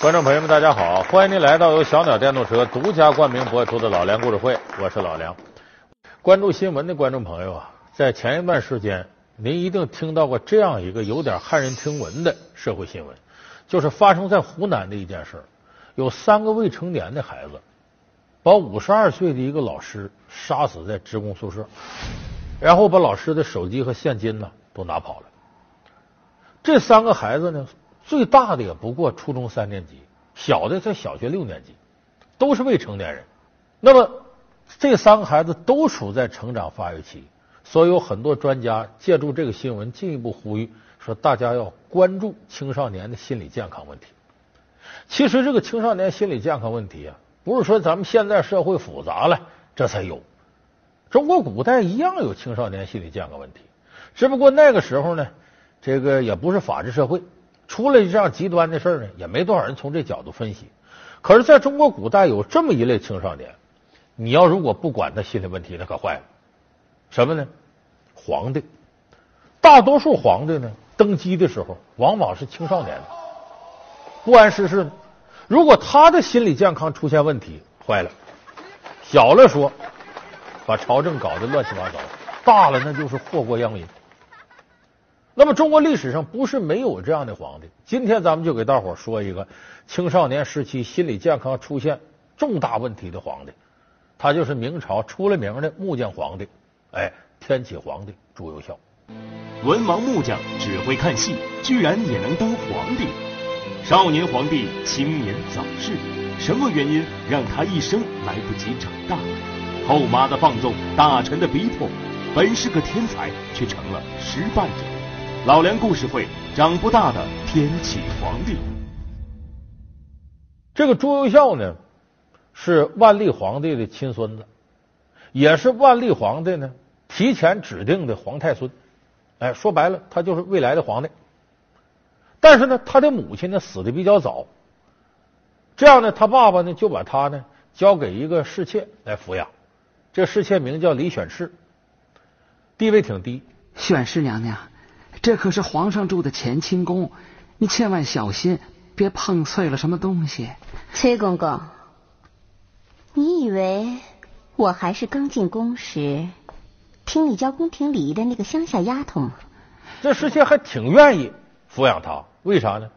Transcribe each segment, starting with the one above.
观众朋友们，大家好！欢迎您来到由小鸟电动车独家冠名播出的《老梁故事会》，我是老梁。关注新闻的观众朋友啊，在前一段时间，您一定听到过这样一个有点骇人听闻的社会新闻，就是发生在湖南的一件事有三个未成年的孩子把五十二岁的一个老师杀死在职工宿舍，然后把老师的手机和现金呢都拿跑了。这三个孩子呢？最大的也不过初中三年级，小的在小学六年级，都是未成年人。那么这三个孩子都处在成长发育期，所以有很多专家借助这个新闻进一步呼吁说，大家要关注青少年的心理健康问题。其实这个青少年心理健康问题啊，不是说咱们现在社会复杂了这才有，中国古代一样有青少年心理健康问题，只不过那个时候呢，这个也不是法治社会。出了这样极端的事儿呢，也没多少人从这角度分析。可是，在中国古代有这么一类青少年，你要如果不管他心理问题，那可坏了。什么呢？皇帝，大多数皇帝呢，登基的时候往往是青少年，不谙世事。如果他的心理健康出现问题，坏了。小了说，把朝政搞得乱七八糟；大了，那就是祸国殃民。那么，中国历史上不是没有这样的皇帝。今天咱们就给大伙说一个青少年时期心理健康出现重大问题的皇帝，他就是明朝出了名的木匠皇帝，哎，天启皇帝朱由校。文盲木匠只会看戏，居然也能当皇帝？少年皇帝青年早逝，什么原因让他一生来不及长大？后妈的放纵，大臣的逼迫，本是个天才，却成了失败者。老梁故事会，长不大的天启皇帝。这个朱由校呢，是万历皇帝的亲孙子，也是万历皇帝呢提前指定的皇太孙。哎，说白了，他就是未来的皇帝。但是呢，他的母亲呢死的比较早，这样呢，他爸爸呢就把他呢交给一个侍妾来抚养。这侍妾名叫李选侍，地位挺低。选侍娘娘。这可是皇上住的乾清宫，你千万小心，别碰碎了什么东西。崔公公，你以为我还是刚进宫时听你教宫廷礼仪的那个乡下丫头吗？这侍妾还挺愿意抚养他，为啥呢？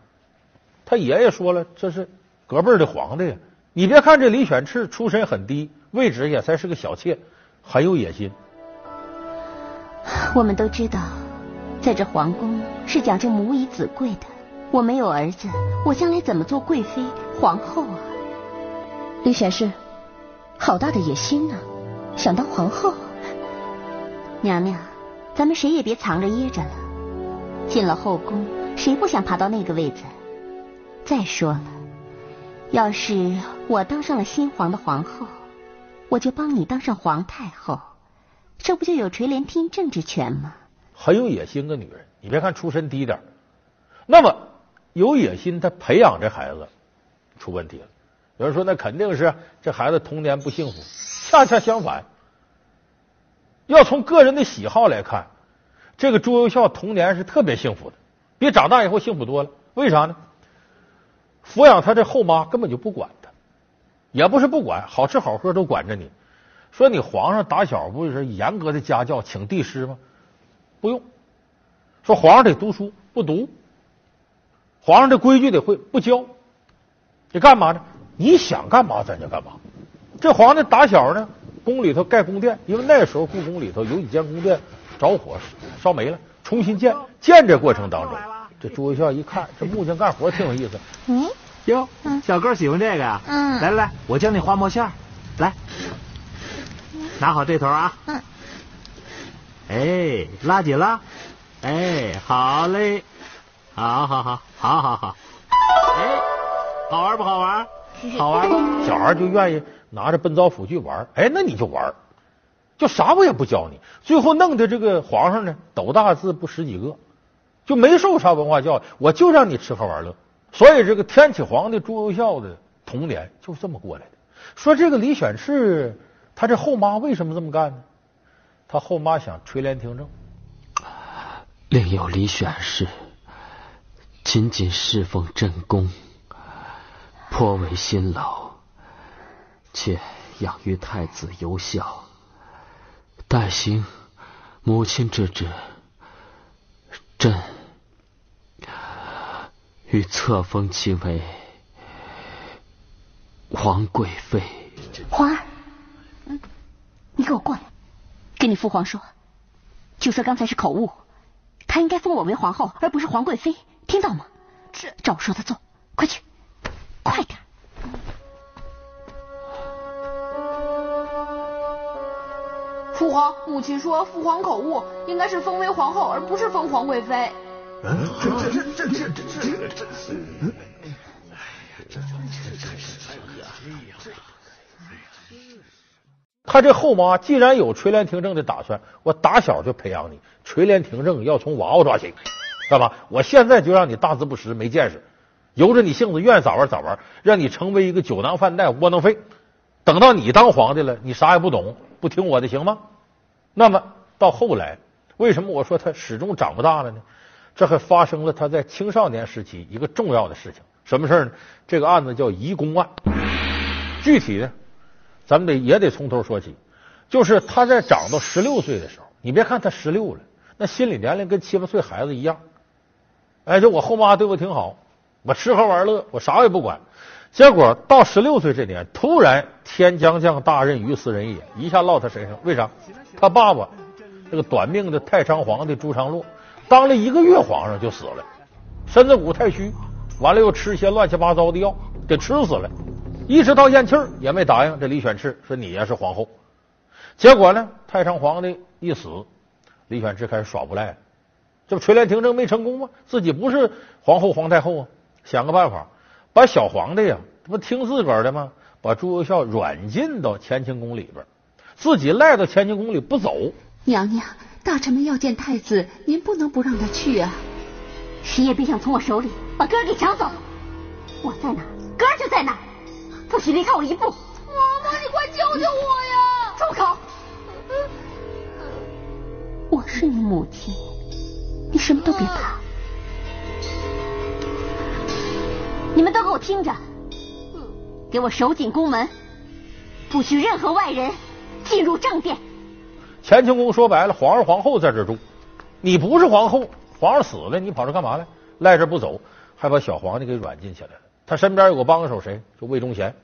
他爷爷说了，这是隔辈的皇帝。你别看这李选赤出身很低，位置也才是个小妾，很有野心。我们都知道。在这皇宫是讲究母以子贵的，我没有儿子，我将来怎么做贵妃、皇后啊？李选侍，好大的野心呢，想当皇后？娘娘，咱们谁也别藏着掖着了。进了后宫，谁不想爬到那个位子？再说了，要是我当上了新皇的皇后，我就帮你当上皇太后，这不就有垂帘听政之权吗？很有野心的女人，你别看出身低点那么有野心，她培养这孩子出问题了。有人说，那肯定是这孩子童年不幸福。恰恰相反，要从个人的喜好来看，这个朱由校童年是特别幸福的，比长大以后幸福多了。为啥呢？抚养他这后妈根本就不管他，也不是不管，好吃好喝都管着你。说你皇上打小不是严格的家教，请帝师吗？不用说，皇上得读书，不读；皇上这规矩得会，不教。你干嘛呢？你想干嘛咱就干嘛。这皇帝打小呢，宫里头盖宫殿，因为那时候故宫里头有几间宫殿着火烧没了，重新建。建这过程当中，这朱由校一看，这木匠干活挺有意思。嗯，哟，小哥喜欢这个呀？嗯，来来来，我教你画墨线来，拿好这头啊。嗯。哎，拉紧了，哎，好嘞，好好好，好好好，哎，好玩不好玩？好玩吧？小孩就愿意拿着奔灶斧去玩，哎，那你就玩，就啥我也不教你，最后弄得这个皇上呢，斗大字不识几个，就没受啥文化教育，我就让你吃喝玩乐。所以这个天启皇帝朱由校的童年就这么过来的。说这个李选侍，他这后妈为什么这么干呢？他后妈想垂帘听政，另有李选侍，仅仅侍奉朕宫，颇为辛劳，且养育太子尤孝，待行母亲之职，朕欲册封其为皇贵妃。皇儿，嗯，你给我过来，跟你父皇说，就说刚才是口误，他应该封我为皇后，而不是皇贵妃，听到吗？是，照我说的做，快去，快点。父皇，母亲说父皇口误，应该是封为皇后，而不是封皇贵妃。这这这这这这这他这后妈既然有垂帘听政的打算，我打小就培养你垂帘听政，要从娃娃抓起，干嘛？我现在就让你大字不识、没见识，由着你性子，愿意咋玩咋玩，让你成为一个酒囊饭袋、窝囊废。等到你当皇帝了，你啥也不懂，不听我的行吗？那么到后来，为什么我说他始终长不大了呢？这还发生了他在青少年时期一个重要的事情，什么事儿呢？这个案子叫移宫案，具体呢？咱们得也得从头说起，就是他在长到十六岁的时候，你别看他十六了，那心理年龄跟七八岁孩子一样。哎，就我后妈对我挺好，我吃喝玩乐，我啥也不管。结果到十六岁这年，突然天将降大任于斯人也，一下落他身上。为啥？他爸爸这个短命的太上皇帝朱常洛，当了一个月皇上就死了，身子骨太虚，完了又吃些乱七八糟的药，给吃死了。一直到咽气儿也没答应这李选侍说你呀是皇后，结果呢太上皇帝一死，李选侍开始耍无赖，这不垂帘听政没成功吗？自己不是皇后皇太后啊，想个办法把小皇帝呀，这不听自个儿的吗？把朱由校软禁到乾清宫里边，自己赖到乾清宫里不走。娘娘，大臣们要见太子，您不能不让他去啊！谁也别想从我手里把哥给抢走，我在哪，哥儿就在哪。不许离开我一步！妈妈，你快救救我呀！住口！我是你母亲，你什么都别怕。你们都给我听着，给我守紧宫门，不许任何外人进入正殿。乾清宫说白了，皇上皇后在这住，你不是皇后，皇上死了，你跑这干嘛来？赖这不走，还把小皇帝给软禁起来了。他身边有个帮手，谁？就魏忠贤。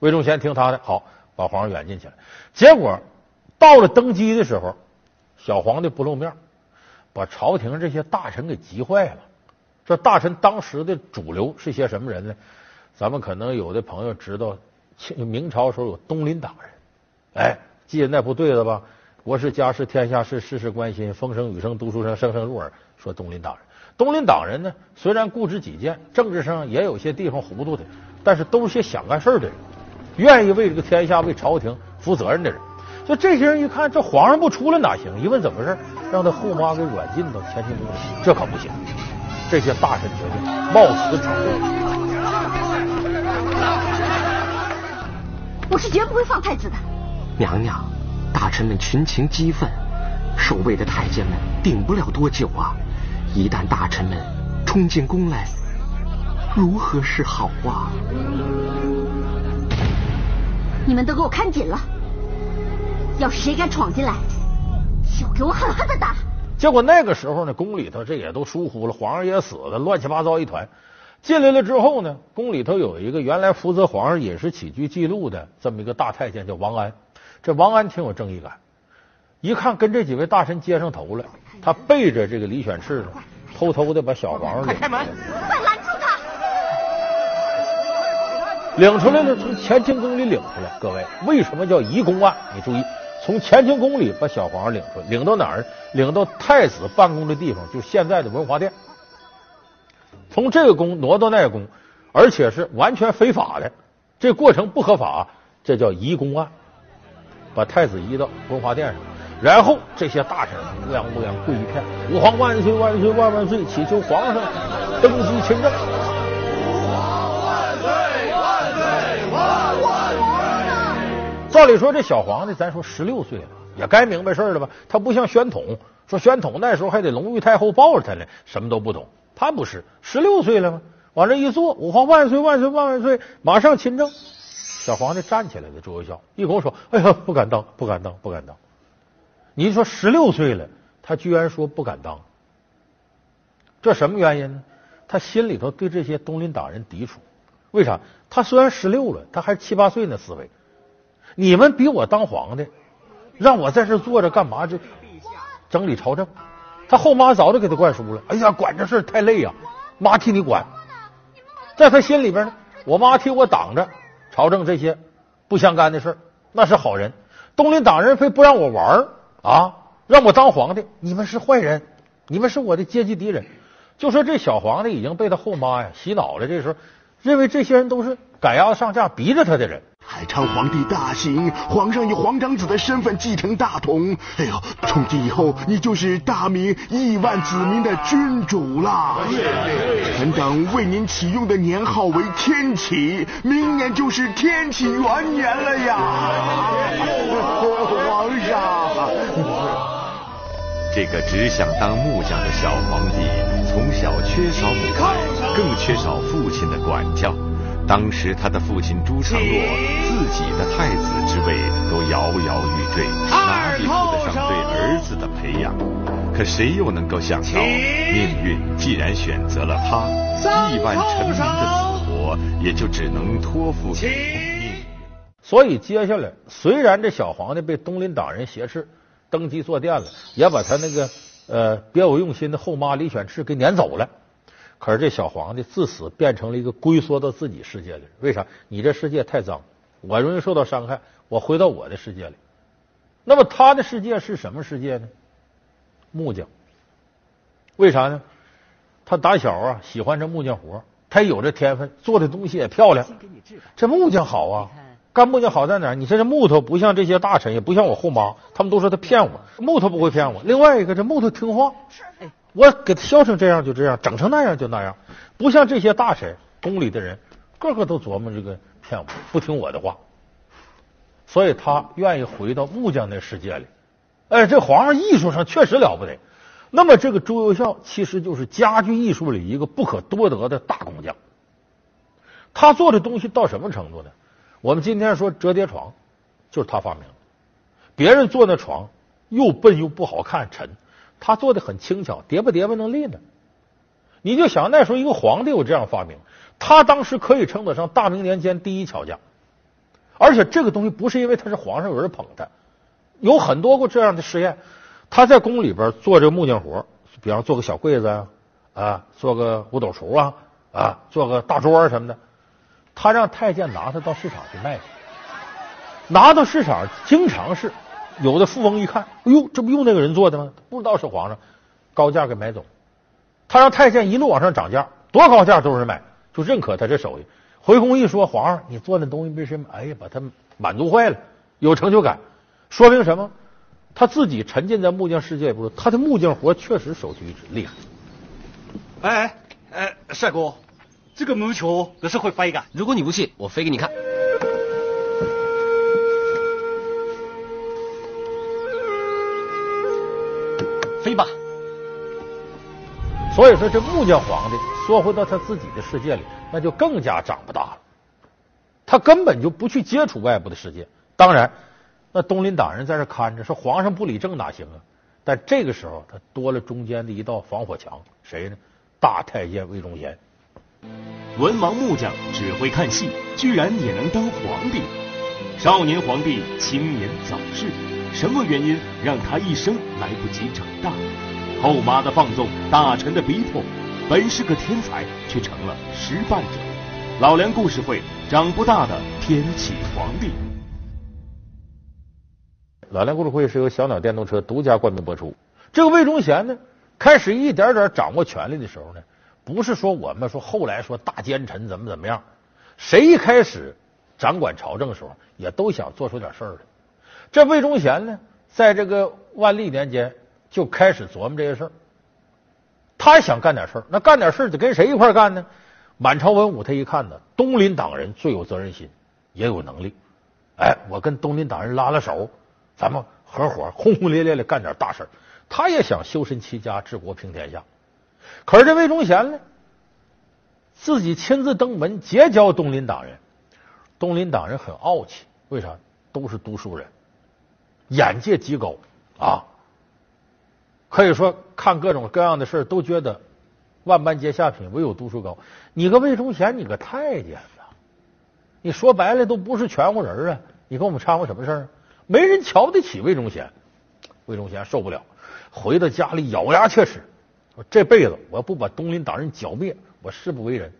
魏忠贤听他的，好把皇上软禁起来。结果到了登基的时候，小皇帝不露面，把朝廷这些大臣给急坏了。这大臣当时的主流是些什么人呢？咱们可能有的朋友知道，明朝时候有东林党人。哎，记得那部对子吧？国事家事天下事，事事关心，风声雨声读书声，声声入耳。说东林党人，东林党人呢，虽然固执己见，政治上也有些地方糊涂的，但是都是些想干事的人。愿意为这个天下、为朝廷负责任的人，就这些人一看，这皇上不出来哪行？一问怎么回事，让他后妈给软禁到乾清宫里，这可不行。这些大臣决定冒死闯祸。我是绝不会放太子的。娘娘，大臣们群情激愤，守卫的太监们顶不了多久啊！一旦大臣们冲进宫来，如何是好啊？你们都给我看紧了！要是谁敢闯进来，就给我狠狠的打！结果那个时候呢，宫里头这也都疏忽了，皇上也死了，乱七八糟一团。进来了之后呢，宫里头有一个原来负责皇上饮食起居记录的这么一个大太监，叫王安。这王安挺有正义感，一看跟这几位大臣接上头了，他背着这个李选侍，偷偷的把小皇上快开门！快拦住他！领出来了，从乾清宫里领出来。各位，为什么叫移宫案？你注意，从乾清宫里把小皇上领出来，领到哪儿？领到太子办公的地方，就是现在的文华殿。从这个宫挪到那个宫，而且是完全非法的，这过程不合法，这叫移宫案。把太子移到文华殿上，然后这些大臣乌泱乌泱跪一片：“吾皇万岁万岁万万岁！祈求皇上登基亲政。”五皇万岁万岁万万岁照理说，这小皇帝，咱说十六岁了，也该明白事了吧？他不像宣统，说宣统那时候还得隆裕太后抱着他呢，什么都不懂。他不是十六岁了吗？往这一坐，吾皇万岁万岁万万岁，马上亲政。小皇帝站起来了，朱由校一口说：“哎呀，不敢当，不敢当，不敢当。”你说十六岁了，他居然说不敢当，这什么原因呢？他心里头对这些东林党人抵触。为啥？他虽然十六了，他还七八岁那思维。你们比我当皇帝，让我在这坐着干嘛？这整理朝政。他后妈早就给他灌输了。哎呀，管这事太累呀，妈替你管。在他心里边呢，我妈替我挡着。朝政这些不相干的事那是好人。东林党人非不让我玩啊，让我当皇帝，你们是坏人，你们是我的阶级敌人。就说这小皇帝已经被他后妈呀洗脑了，这时候认为这些人都是赶鸭子上架逼着他的人。海昌皇帝大行，皇上以皇长子的身份继承大统。哎呦，从今以后你就是大明亿万子民的君主啦！臣等为您启用的年号为天启，明年就是天启元年了呀！皇上，这个只想当木匠的小皇帝，从小缺少母爱，更缺少父亲的管教。当时他的父亲朱常洛，自己的太子之位都摇摇欲坠，哪里顾得上对儿子的培养？可谁又能够想到，命运既然选择了他，亿万臣民的死活也就只能托付给命运。所以接下来，虽然这小皇帝被东林党人挟持，登基坐殿了，也把他那个呃别有用心的后妈李选侍给撵走了。可是这小皇帝自此变成了一个龟缩到自己世界的人。为啥？你这世界太脏，我容易受到伤害，我回到我的世界里。那么他的世界是什么世界呢？木匠。为啥呢？他打小啊喜欢这木匠活，他有这天分，做的东西也漂亮。这木匠好啊，干木匠好在哪？你说这木头不像这些大臣，也不像我后妈，他们都说他骗我，木头不会骗我。另外一个，这木头听话。我给他削成这样就这样，整成那样就那样，不像这些大臣宫里的人，个个都琢磨这个骗我，不听我的话，所以他愿意回到木匠那世界里。哎，这皇上艺术上确实了不得。那么这个朱由校其实就是家具艺术里一个不可多得的大工匠。他做的东西到什么程度呢？我们今天说折叠床，就是他发明的。别人做那床又笨又不好看，沉。他做的很轻巧，叠吧叠吧能立呢。你就想那时候一个皇帝有这样发明，他当时可以称得上大明年间第一巧匠。而且这个东西不是因为他是皇上有人捧他，有很多过这样的实验。他在宫里边做这个木匠活，比方做个小柜子啊，啊，做个五斗橱啊，啊，做个大桌什么的，他让太监拿他到市场去卖去，拿到市场经常是。有的富翁一看，哎呦，这不用那个人做的吗？不知道是皇上，高价给买走。他让太监一路往上涨价，多高价都有人买，就认可他这手艺。回宫一说，皇上，你做那东西为什么？哎呀，把他满足坏了，有成就感。说明什么？他自己沉浸在木匠世界，不是他的木匠活确实首屈一指，厉害。哎哎，帅哥，这个木球可是会飞的。如果你不信，我飞给你看。飞吧！所以说，这木匠皇帝缩回到他自己的世界里，那就更加长不大了。他根本就不去接触外部的世界。当然，那东林党人在这看着，说皇上不理政哪行啊？但这个时候，他多了中间的一道防火墙，谁呢？大太监魏忠贤。文盲木匠只会看戏，居然也能当皇帝。少年皇帝青年早逝。什么原因让他一生来不及长大？后妈的放纵，大臣的逼迫，本是个天才，却成了失败者。老梁故事会，长不大的天启皇帝。老梁故事会是由小鸟电动车独家冠名播出。这个魏忠贤呢，开始一点点掌握权力的时候呢，不是说我们说后来说大奸臣怎么怎么样，谁一开始掌管朝政的时候，也都想做出点事儿来。这魏忠贤呢，在这个万历年间就开始琢磨这些事儿。他想干点事儿，那干点事儿得跟谁一块干呢？满朝文武他一看呢，东林党人最有责任心，也有能力。哎，我跟东林党人拉拉手，咱们合伙轰轰烈烈的干点大事儿。他也想修身齐家治国平天下。可是这魏忠贤呢，自己亲自登门结交东林党人。东林党人很傲气，为啥？都是读书人，眼界极高啊！可以说看各种各样的事都觉得万般皆下品，唯有读书高。你个魏忠贤，你个太监呐！你说白了都不是全乎人啊！你跟我们掺和什么事儿？没人瞧得起魏忠贤，魏忠贤受不了，回到家里咬牙切齿，这辈子我要不把东林党人剿灭，我誓不为人。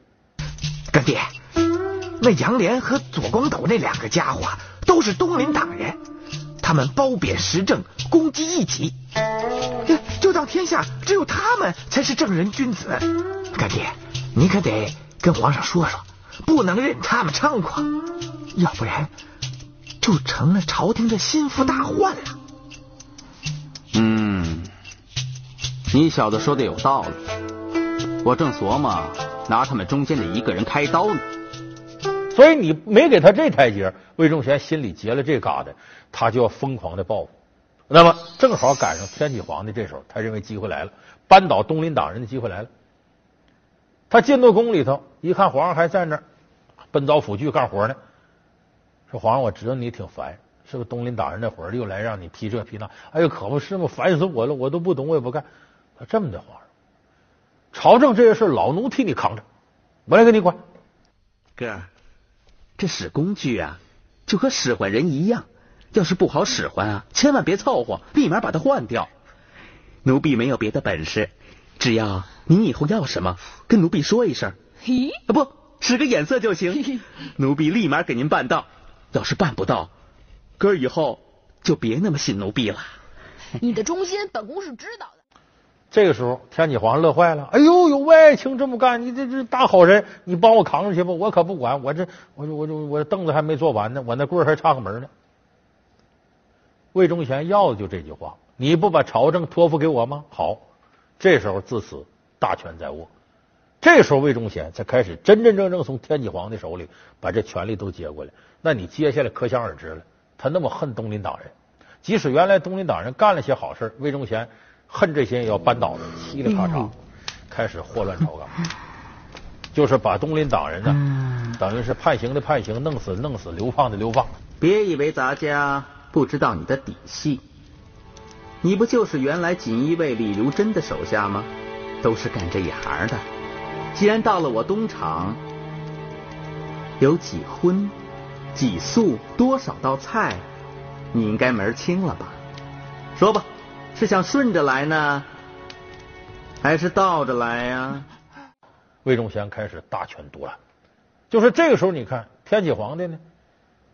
干爹，那杨连和左光斗那两个家伙都是东林党人，他们褒贬时政，攻击异己，就当天下只有他们才是正人君子。干爹，你可得跟皇上说说，不能任他们猖狂，要不然就成了朝廷的心腹大患了。嗯，你小子说的有道理，我正琢磨拿他们中间的一个人开刀呢。所以你没给他这台阶，魏忠贤心里结了这疙瘩，他就要疯狂的报复。那么正好赶上天启皇帝这时候，他认为机会来了，扳倒东林党人的机会来了。他进到宫里头，一看皇上还在那儿奔走府剧干活呢，说：“皇上，我知道你挺烦，是不是东林党人那会儿又来让你批这批那？哎呦，可不是嘛，烦死我了，我都不懂，我也不干。他这么的，皇上，朝政这些事老奴替你扛着，我来给你管。哥，这使工具啊，就和使唤人一样，要是不好使唤啊，千万别凑合，立马把它换掉。奴婢没有别的本事，只要您以后要什么，跟奴婢说一声，咦，啊不，使个眼色就行，奴婢立马给您办到。要是办不到，哥以后就别那么信奴婢了。你的忠心，本宫是知道的。这个时候，天启皇上乐坏了。哎呦，有外卿这么干，你这这大好人，你帮我扛着去吧，我可不管。我这，我我我我凳子还没坐完呢，我那棍还差个门呢。魏忠贤要的就这句话，你不把朝政托付给我吗？好，这时候自此大权在握。这时候魏忠贤才开始真真正正从天启皇帝手里把这权力都接过来。那你接下来可想而知了，他那么恨东林党人，即使原来东林党人干了些好事，魏忠贤。恨这些也要扳倒的，嘁里咔嚓，开始祸乱朝纲，就是把东林党人呢，等于是判刑的判刑，弄死弄死，流放的流放。别以为咱家不知道你的底细，你不就是原来锦衣卫李如真的手下吗？都是干这一行的。既然到了我东厂，有几荤、几素，多少道菜，你应该门清了吧？说吧。是想顺着来呢，还是倒着来呀？魏忠贤开始大权独揽，就是这个时候，你看天启皇帝呢，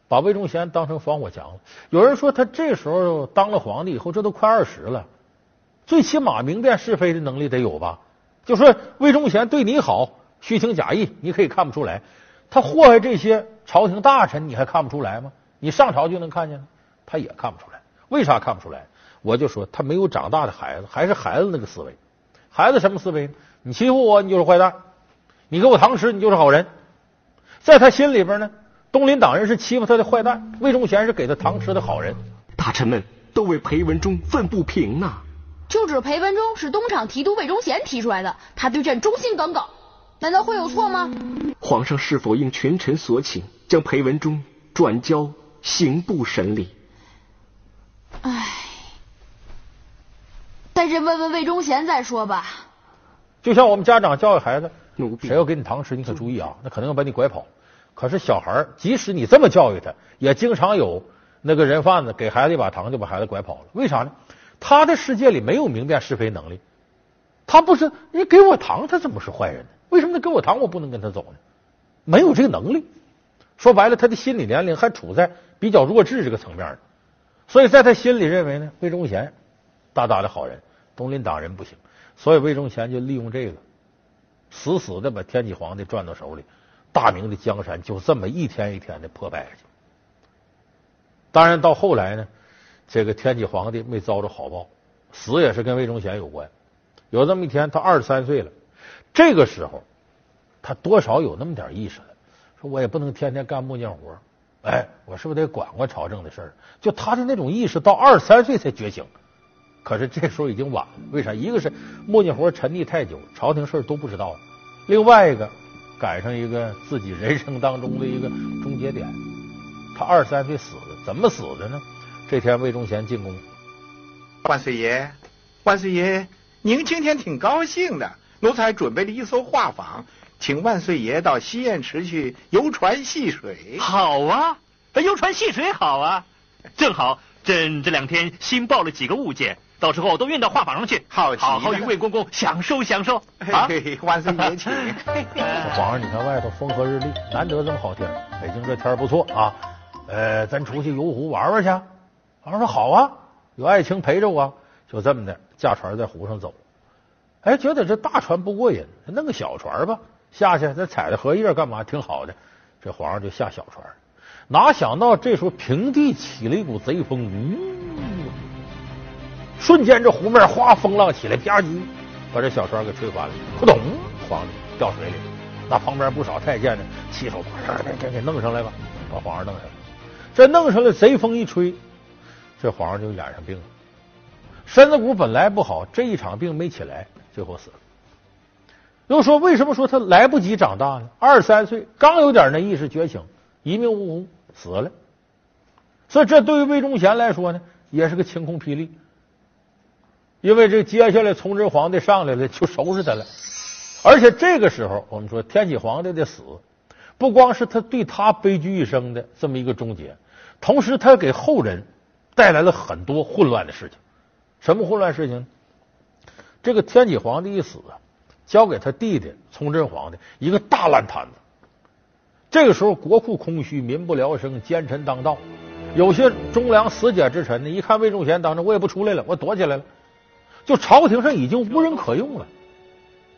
把魏忠贤当成防火墙了。有人说他这时候当了皇帝以后，这都快二十了，最起码明辨是非的能力得有吧？就说魏忠贤对你好，虚情假意，你可以看不出来；他祸害这些朝廷大臣，你还看不出来吗？你上朝就能看见他也看不出来。为啥看不出来？我就说他没有长大的孩子，还是孩子那个思维。孩子什么思维？你欺负我，你就是坏蛋；你给我糖吃，你就是好人。在他心里边呢，东林党人是欺负他的坏蛋，魏忠贤是给他糖吃的好人。大臣们都为裴文忠愤不平呐。就指裴文忠是东厂提督魏忠贤提出来的，他对朕忠心耿耿，难道会有错吗？皇上是否应群臣所请，将裴文忠转交刑部审理？唉。但是问问魏忠贤再说吧。就像我们家长教育孩子，谁要给你糖吃，你可注意啊，那可能要把你拐跑。可是小孩即使你这么教育他，也经常有那个人贩子给孩子一把糖就把孩子拐跑了。为啥呢？他的世界里没有明辨是非能力。他不是你给我糖，他怎么是坏人呢？为什么他给我糖，我不能跟他走呢？没有这个能力。说白了，他的心理年龄还处在比较弱智这个层面所以在他心里认为呢，魏忠贤大大的好人。东林党人不行，所以魏忠贤就利用这个，死死的把天启皇帝攥到手里，大明的江山就这么一天一天的破败下去。当然到后来呢，这个天启皇帝没遭着好报，死也是跟魏忠贤有关。有这么一天，他二十三岁了，这个时候他多少有那么点意识了，说我也不能天天干木匠活，哎，我是不是得管管朝政的事儿？就他的那种意识，到二十三岁才觉醒。可是这时候已经晚了，为啥？一个是木匠活沉溺太久，朝廷事儿都不知道；另外一个，赶上一个自己人生当中的一个终结点。他二十三岁死的，怎么死的呢？这天魏忠贤进宫，万岁爷，万岁爷，您今天挺高兴的，奴才准备了一艘画舫，请万岁爷到西燕池去游船戏水。好啊，游船戏水好啊，正好朕这两天新抱了几个物件。到时候都运到画舫上去，好好好与魏公公享受享受。啊，万岁爷请。皇上，你看外头风和日丽，难得这么好天，北京这天不错啊。呃，咱出去游湖玩玩去。皇上说好啊，有爱卿陪着我，就这么的驾船在湖上走。哎，觉得这大船不过瘾，弄个小船吧，下去再采着荷叶干嘛，挺好的。这皇上就下小船，哪想到这时候平地起了一股贼风，呜。瞬间，这湖面哗风浪起来，吧唧，把这小船给吹翻了，扑通，皇上掉水里了。那旁边不少太监呢，七手八脚，给给弄上来吧，把皇上弄上来。这弄上来，贼风一吹，这皇上就染上病了。身子骨本来不好，这一场病没起来，最后死了。又说为什么说他来不及长大呢？二十三岁，刚有点那意识觉醒，一命呜呼死了。所以这对于魏忠贤来说呢，也是个晴空霹雳。因为这接下来崇祯皇帝上来了，就收拾他了。而且这个时候，我们说天启皇帝的死，不光是他对他悲剧一生的这么一个终结，同时他给后人带来了很多混乱的事情。什么混乱事情？这个天启皇帝一死啊，交给他弟弟崇祯皇帝一个大烂摊子。这个时候国库空虚，民不聊生，奸臣当道。有些忠良死节之臣呢，一看魏忠贤当着，我也不出来了，我躲起来了。就朝廷上已经无人可用了，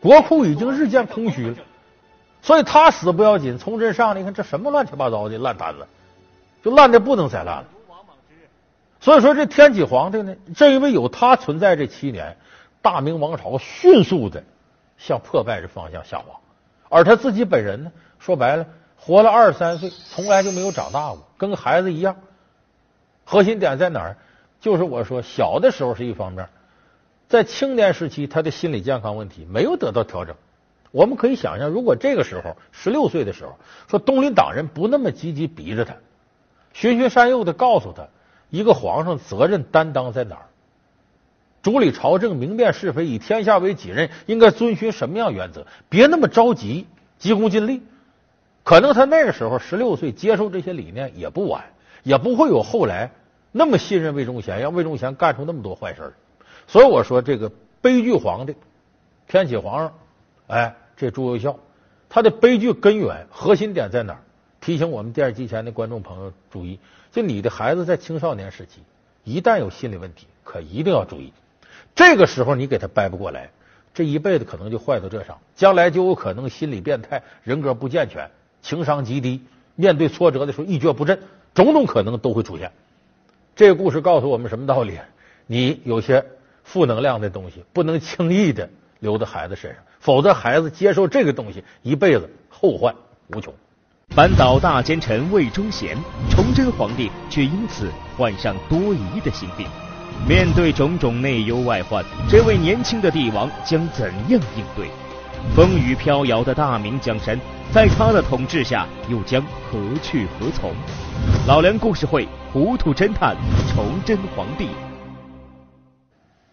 国库已经日渐空虚了，所以他死不要紧，崇祯上，你看这什么乱七八糟的烂摊子，就烂的不能再烂了。所以说这天启皇帝呢，正因为有他存在这七年，大明王朝迅速的向破败的方向下滑，而他自己本人呢，说白了，活了二十三岁，从来就没有长大过，跟孩子一样。核心点在哪儿？就是我说小的时候是一方面。在青年时期，他的心理健康问题没有得到调整。我们可以想象，如果这个时候十六岁的时候，说东林党人不那么积极逼着他，循循善诱的告诉他，一个皇上责任担当在哪儿，主理朝政、明辨是非、以天下为己任，应该遵循什么样原则？别那么着急，急功近利。可能他那个时候十六岁，接受这些理念也不晚，也不会有后来那么信任魏忠贤，让魏忠贤干出那么多坏事。所以我说，这个悲剧皇帝天启皇上，哎，这朱由校，他的悲剧根源核心点在哪儿？提醒我们电视机前的观众朋友注意：就你的孩子在青少年时期，一旦有心理问题，可一定要注意。这个时候你给他掰不过来，这一辈子可能就坏到这上，将来就有可能心理变态、人格不健全、情商极低，面对挫折的时候一蹶不振，种种可能都会出现。这个故事告诉我们什么道理？你有些。负能量的东西不能轻易的留在孩子身上，否则孩子接受这个东西，一辈子后患无穷。扳倒大奸臣魏忠贤，崇祯皇帝却因此患上多疑的心病。面对种种内忧外患，这位年轻的帝王将怎样应对？风雨飘摇的大明江山，在他的统治下又将何去何从？老梁故事会，糊涂侦探，崇祯皇帝。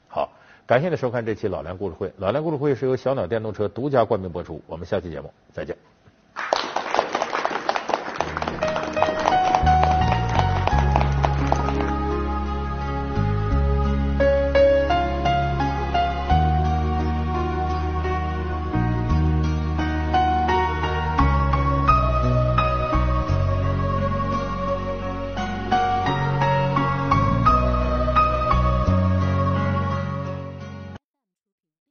好感谢您收看这期老梁故事会。老梁故事会是由小鸟电动车独家冠名播出。我们下期节目再见。